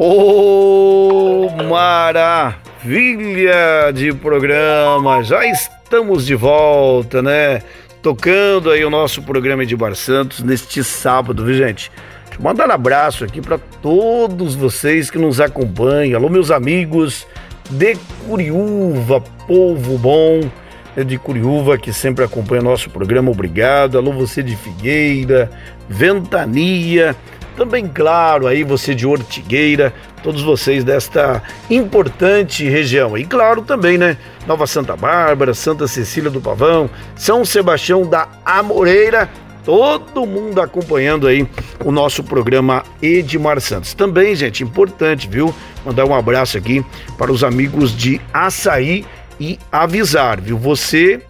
Oh, maravilha de programa! Já estamos de volta, né? Tocando aí o nosso programa de Bar Santos neste sábado, viu, gente? Mandar um abraço aqui para todos vocês que nos acompanham. Alô, meus amigos de Curiúva, povo bom é de Curiúva que sempre acompanha nosso programa, obrigado. Alô, você de Figueira, Ventania também, claro, aí você de Ortigueira, todos vocês desta importante região. E claro também, né? Nova Santa Bárbara, Santa Cecília do Pavão, São Sebastião da Amoreira, todo mundo acompanhando aí o nosso programa Edmar Santos. Também, gente, importante, viu? Mandar um abraço aqui para os amigos de Açaí e avisar, viu? Você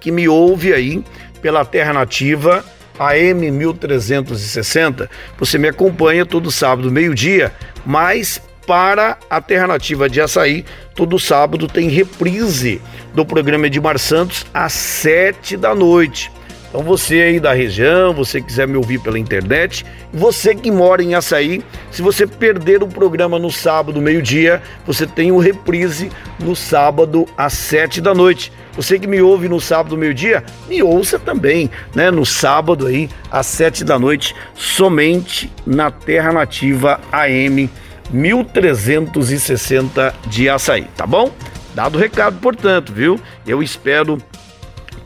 que me ouve aí pela Terra Nativa AM 1360. Você me acompanha todo sábado, meio-dia, mas para a Alternativa de Açaí, todo sábado tem reprise do programa Edmar Santos às sete da noite. Então você aí da região, você quiser me ouvir pela internet, você que mora em Açaí, se você perder o programa no sábado, meio-dia, você tem o reprise no sábado às sete da noite. Você que me ouve no sábado, meio-dia, me ouça também, né? No sábado aí, às sete da noite, somente na Terra Nativa AM 1360 de Açaí, tá bom? Dado o recado, portanto, viu? Eu espero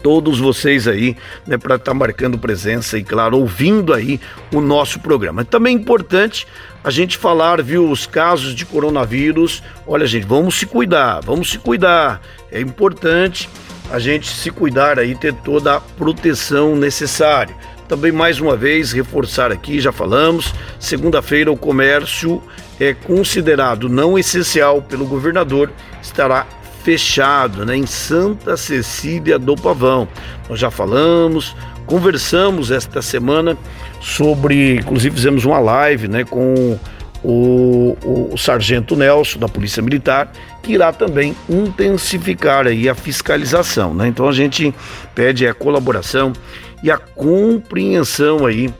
todos vocês aí, né, para estar tá marcando presença e, claro, ouvindo aí o nosso programa. Também é importante a gente falar, viu, os casos de coronavírus. Olha, gente, vamos se cuidar, vamos se cuidar. É importante a gente se cuidar aí, ter toda a proteção necessária. Também mais uma vez reforçar aqui, já falamos, segunda-feira o comércio é considerado não essencial pelo governador, estará fechado né, em Santa Cecília do Pavão. Nós já falamos, conversamos esta semana sobre, inclusive fizemos uma live né, com o, o, o, sargento Nelson da Polícia Militar, que irá também intensificar aí a fiscalização. Né? Então a gente pede a colaboração e a compreensão aí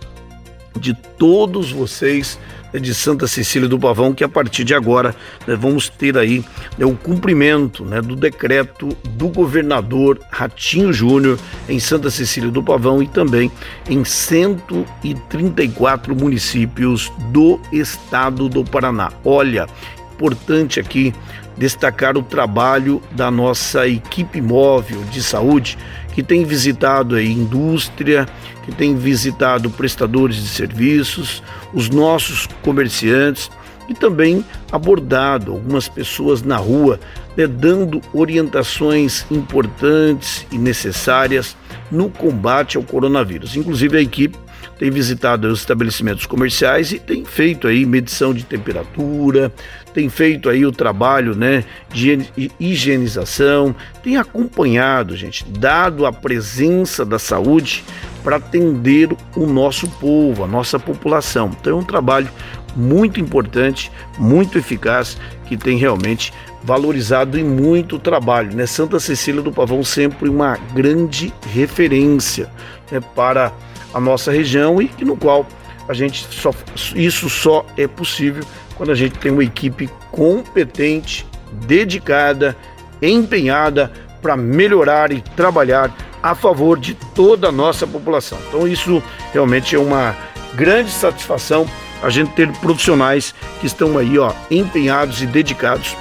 de todos vocês é de Santa Cecília do Pavão, que a partir de agora né, vamos ter aí né, o cumprimento né, do decreto do governador Ratinho Júnior em Santa Cecília do Pavão e também em 134 municípios do estado do Paraná. Olha, importante aqui destacar o trabalho da nossa equipe móvel de saúde que tem visitado a indústria, que tem visitado prestadores de serviços, os nossos comerciantes e também abordado algumas pessoas na rua, né, dando orientações importantes e necessárias no combate ao coronavírus. Inclusive a equipe tem visitado os estabelecimentos comerciais e tem feito aí medição de temperatura, tem feito aí o trabalho, né, de higienização, tem acompanhado, gente, dado a presença da saúde para atender o nosso povo, a nossa população. Então é um trabalho muito importante, muito eficaz, que tem realmente valorizado e muito o trabalho. Né? Santa Cecília do Pavão sempre uma grande referência né, para a nossa região e no qual a gente só, isso só é possível quando a gente tem uma equipe competente, dedicada, empenhada para melhorar e trabalhar a favor de toda a nossa população. Então isso realmente é uma grande satisfação a gente ter profissionais que estão aí, ó, empenhados e dedicados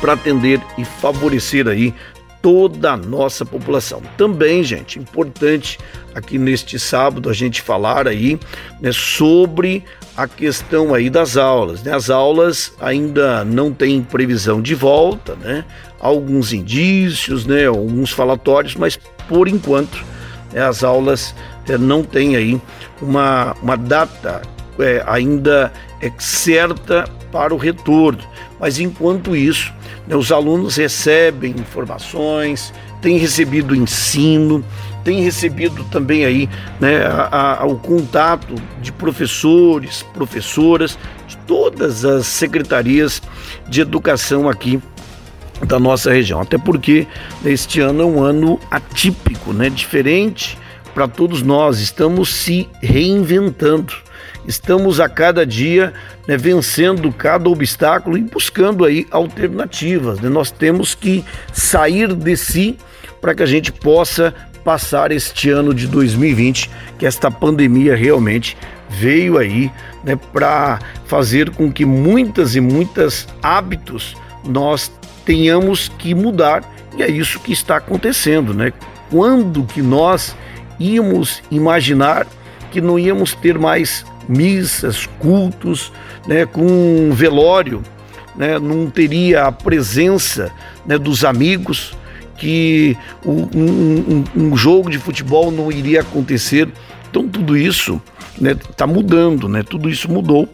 para atender e favorecer aí toda a nossa população. Também, gente, importante aqui neste sábado a gente falar aí né, sobre a questão aí das aulas. Né? As aulas ainda não têm previsão de volta, né? Alguns indícios, né? Alguns falatórios, mas por enquanto né, as aulas é, não têm aí uma, uma data é, ainda é certa para o retorno. Mas enquanto isso, né, os alunos recebem informações, têm recebido ensino, têm recebido também aí né, a, a, o contato de professores, professoras, de todas as secretarias de educação aqui da nossa região. Até porque este ano é um ano atípico, né, diferente para todos nós, estamos se reinventando. Estamos a cada dia né, vencendo cada obstáculo e buscando aí alternativas. Né? Nós temos que sair de si para que a gente possa passar este ano de 2020, que esta pandemia realmente veio aí né, para fazer com que muitas e muitas hábitos nós tenhamos que mudar e é isso que está acontecendo, né? Quando que nós íamos imaginar que não íamos ter mais missas, cultos, né, com velório, né, não teria a presença né, dos amigos, que um, um, um, jogo de futebol não iria acontecer. Então tudo isso está né, tá mudando, né? Tudo isso mudou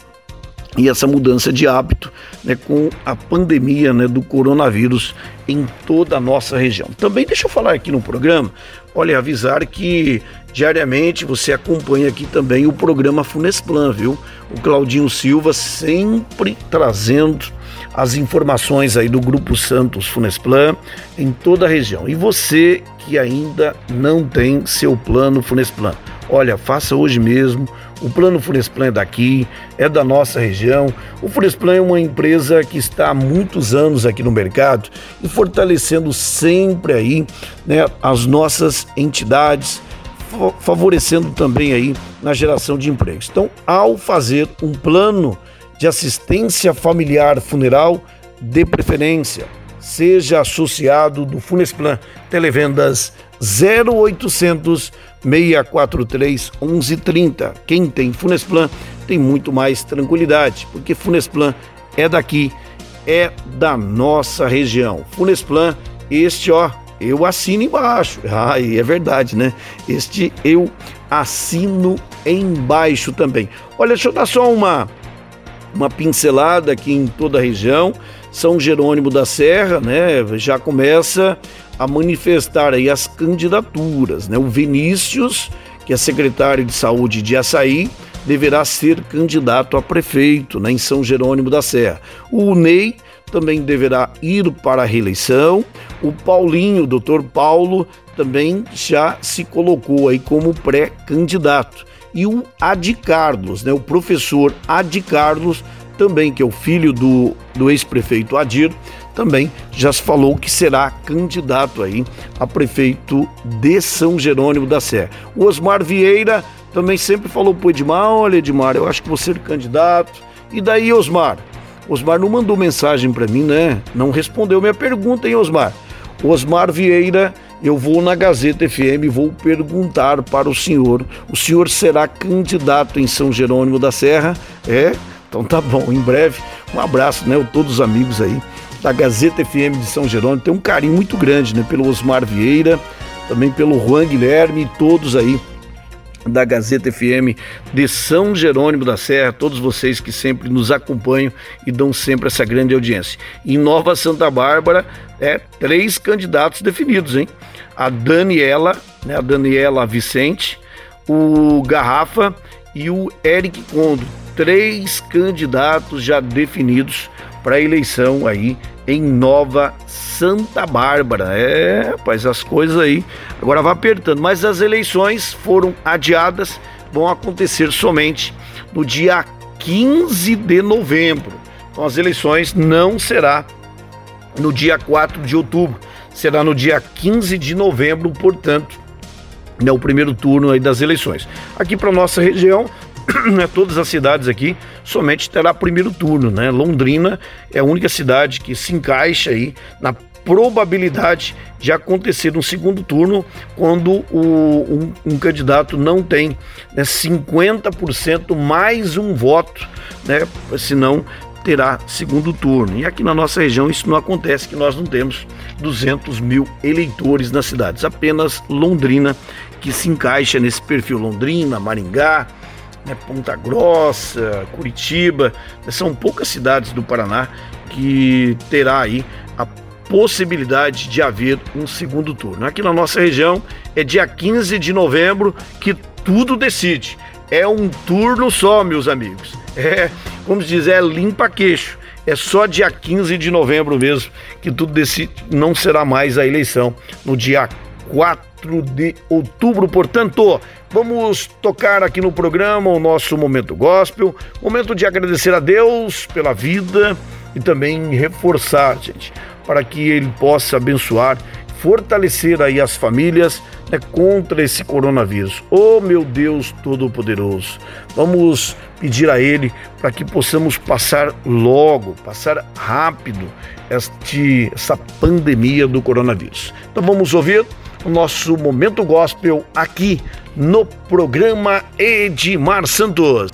e essa mudança de hábito né, com a pandemia né, do coronavírus em toda a nossa região. Também deixa eu falar aqui no programa, olha, avisar que diariamente você acompanha aqui também o programa Funesplan, viu? O Claudinho Silva sempre trazendo as informações aí do Grupo Santos Funesplan em toda a região. E você que ainda não tem seu plano Funesplan, olha, faça hoje mesmo. O plano Funesplan é daqui, é da nossa região. O Funesplan é uma empresa que está há muitos anos aqui no mercado e fortalecendo sempre aí né, as nossas entidades, favorecendo também aí na geração de empregos. Então, ao fazer um plano de assistência familiar funeral de preferência. Seja associado do Funesplan Televendas 0800 643 1130. Quem tem Funesplan tem muito mais tranquilidade, porque Funesplan é daqui, é da nossa região. Funesplan, este ó, eu assino embaixo. Ah, é verdade, né? Este eu assino embaixo também. Olha, deixa eu dar só uma uma pincelada aqui em toda a região. São Jerônimo da Serra, né, já começa a manifestar aí as candidaturas, né? O Vinícius, que é secretário de Saúde de Açaí, deverá ser candidato a prefeito, né, em São Jerônimo da Serra. O Ney também deverá ir para a reeleição. O Paulinho, o doutor Paulo, também já se colocou aí como pré-candidato e o Adi Carlos, né, o professor Adi Carlos, também que é o filho do, do ex-prefeito Adir, também já se falou que será candidato aí a prefeito de São Jerônimo da Serra. O Osmar Vieira também sempre falou pro Edmar, olha Edmar, eu acho que vou ser candidato. E daí, Osmar? Osmar não mandou mensagem para mim, né? Não respondeu minha pergunta, hein, Osmar? Osmar Vieira eu vou na Gazeta FM e vou perguntar para o senhor: o senhor será candidato em São Jerônimo da Serra? É? Então tá bom, em breve. Um abraço, né? Todos os amigos aí da Gazeta FM de São Jerônimo. Tem um carinho muito grande, né? Pelo Osmar Vieira, também pelo Juan Guilherme e todos aí da Gazeta FM de São Jerônimo da Serra, todos vocês que sempre nos acompanham e dão sempre essa grande audiência. Em Nova Santa Bárbara, é três candidatos definidos, hein? A Daniela, né, a Daniela Vicente, o Garrafa e o Eric Condo. Três candidatos já definidos para a eleição aí em Nova Santa Bárbara. É, rapaz, as coisas aí agora vai apertando. Mas as eleições foram adiadas, vão acontecer somente no dia 15 de novembro. Então as eleições não será no dia 4 de outubro, será no dia 15 de novembro, portanto, é o primeiro turno aí das eleições. Aqui para nossa região, né, todas as cidades aqui somente terá primeiro turno, né? Londrina é a única cidade que se encaixa aí na probabilidade de acontecer um segundo turno quando o, um, um candidato não tem né, 50% mais um voto, né? Senão terá segundo turno. E aqui na nossa região isso não acontece, que nós não temos 200 mil eleitores nas cidades, apenas Londrina que se encaixa nesse perfil Londrina, Maringá, né, Ponta Grossa, Curitiba, né, são poucas cidades do Paraná que terá aí a possibilidade de haver um segundo turno. Aqui na nossa região é dia 15 de novembro que tudo decide. É um turno só, meus amigos. É, como se diz, é limpa queixo. É só dia 15 de novembro mesmo que tudo decide. Não será mais a eleição no dia 4 4 de outubro. Portanto, vamos tocar aqui no programa o nosso momento gospel, momento de agradecer a Deus pela vida e também reforçar, gente, para que Ele possa abençoar, fortalecer aí as famílias né, contra esse coronavírus. Oh meu Deus Todo-Poderoso, vamos pedir a Ele para que possamos passar logo, passar rápido este, essa pandemia do coronavírus. Então vamos ouvir o nosso momento gospel aqui no programa Edmar Santos.